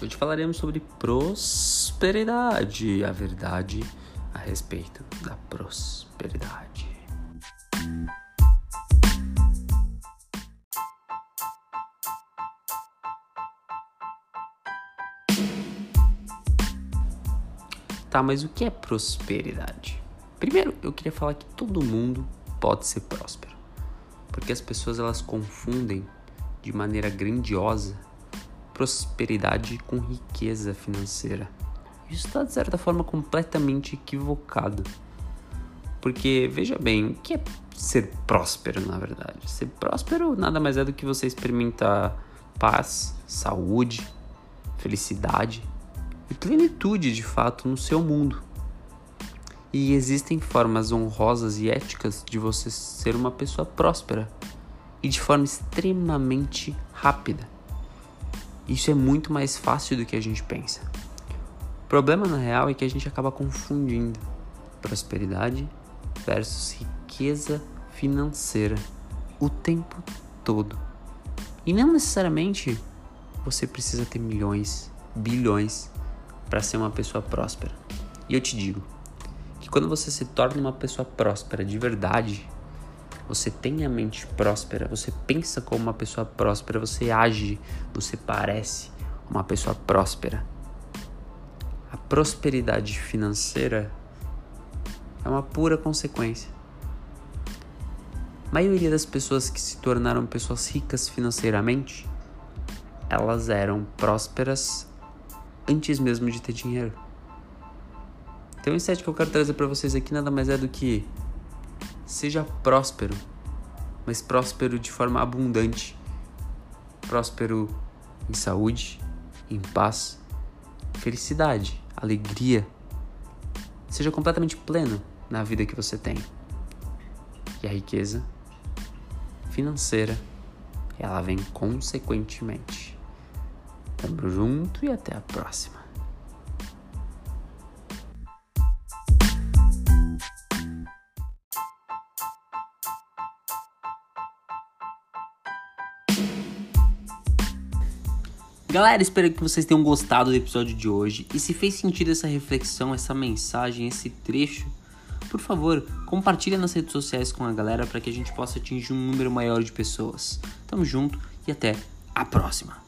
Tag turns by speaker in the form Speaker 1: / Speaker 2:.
Speaker 1: Hoje falaremos sobre prosperidade, a verdade a respeito da prosperidade. Tá, mas o que é prosperidade? Primeiro, eu queria falar que todo mundo pode ser próspero. Porque as pessoas elas confundem de maneira grandiosa prosperidade com riqueza financeira. Isso está de certa forma completamente equivocado. Porque veja bem, o que é ser próspero na verdade? Ser próspero nada mais é do que você experimentar paz, saúde, felicidade e plenitude de fato no seu mundo. E existem formas honrosas e éticas de você ser uma pessoa próspera e de forma extremamente rápida. Isso é muito mais fácil do que a gente pensa. O problema na real é que a gente acaba confundindo prosperidade versus riqueza financeira o tempo todo. E não necessariamente você precisa ter milhões, bilhões para ser uma pessoa próspera. E eu te digo que quando você se torna uma pessoa próspera de verdade, você tem a mente próspera, você pensa como uma pessoa próspera, você age, você parece uma pessoa próspera. A prosperidade financeira é uma pura consequência. A maioria das pessoas que se tornaram pessoas ricas financeiramente, elas eram prósperas antes mesmo de ter dinheiro. Então, o insight que eu quero trazer para vocês aqui nada mais é do que Seja próspero, mas próspero de forma abundante. Próspero em saúde, em paz, felicidade, alegria. Seja completamente pleno na vida que você tem. E a riqueza financeira, ela vem consequentemente. Tamo junto e até a próxima. Galera, espero que vocês tenham gostado do episódio de hoje. E se fez sentido essa reflexão, essa mensagem, esse trecho, por favor, compartilha nas redes sociais com a galera para que a gente possa atingir um número maior de pessoas. Tamo junto e até a próxima.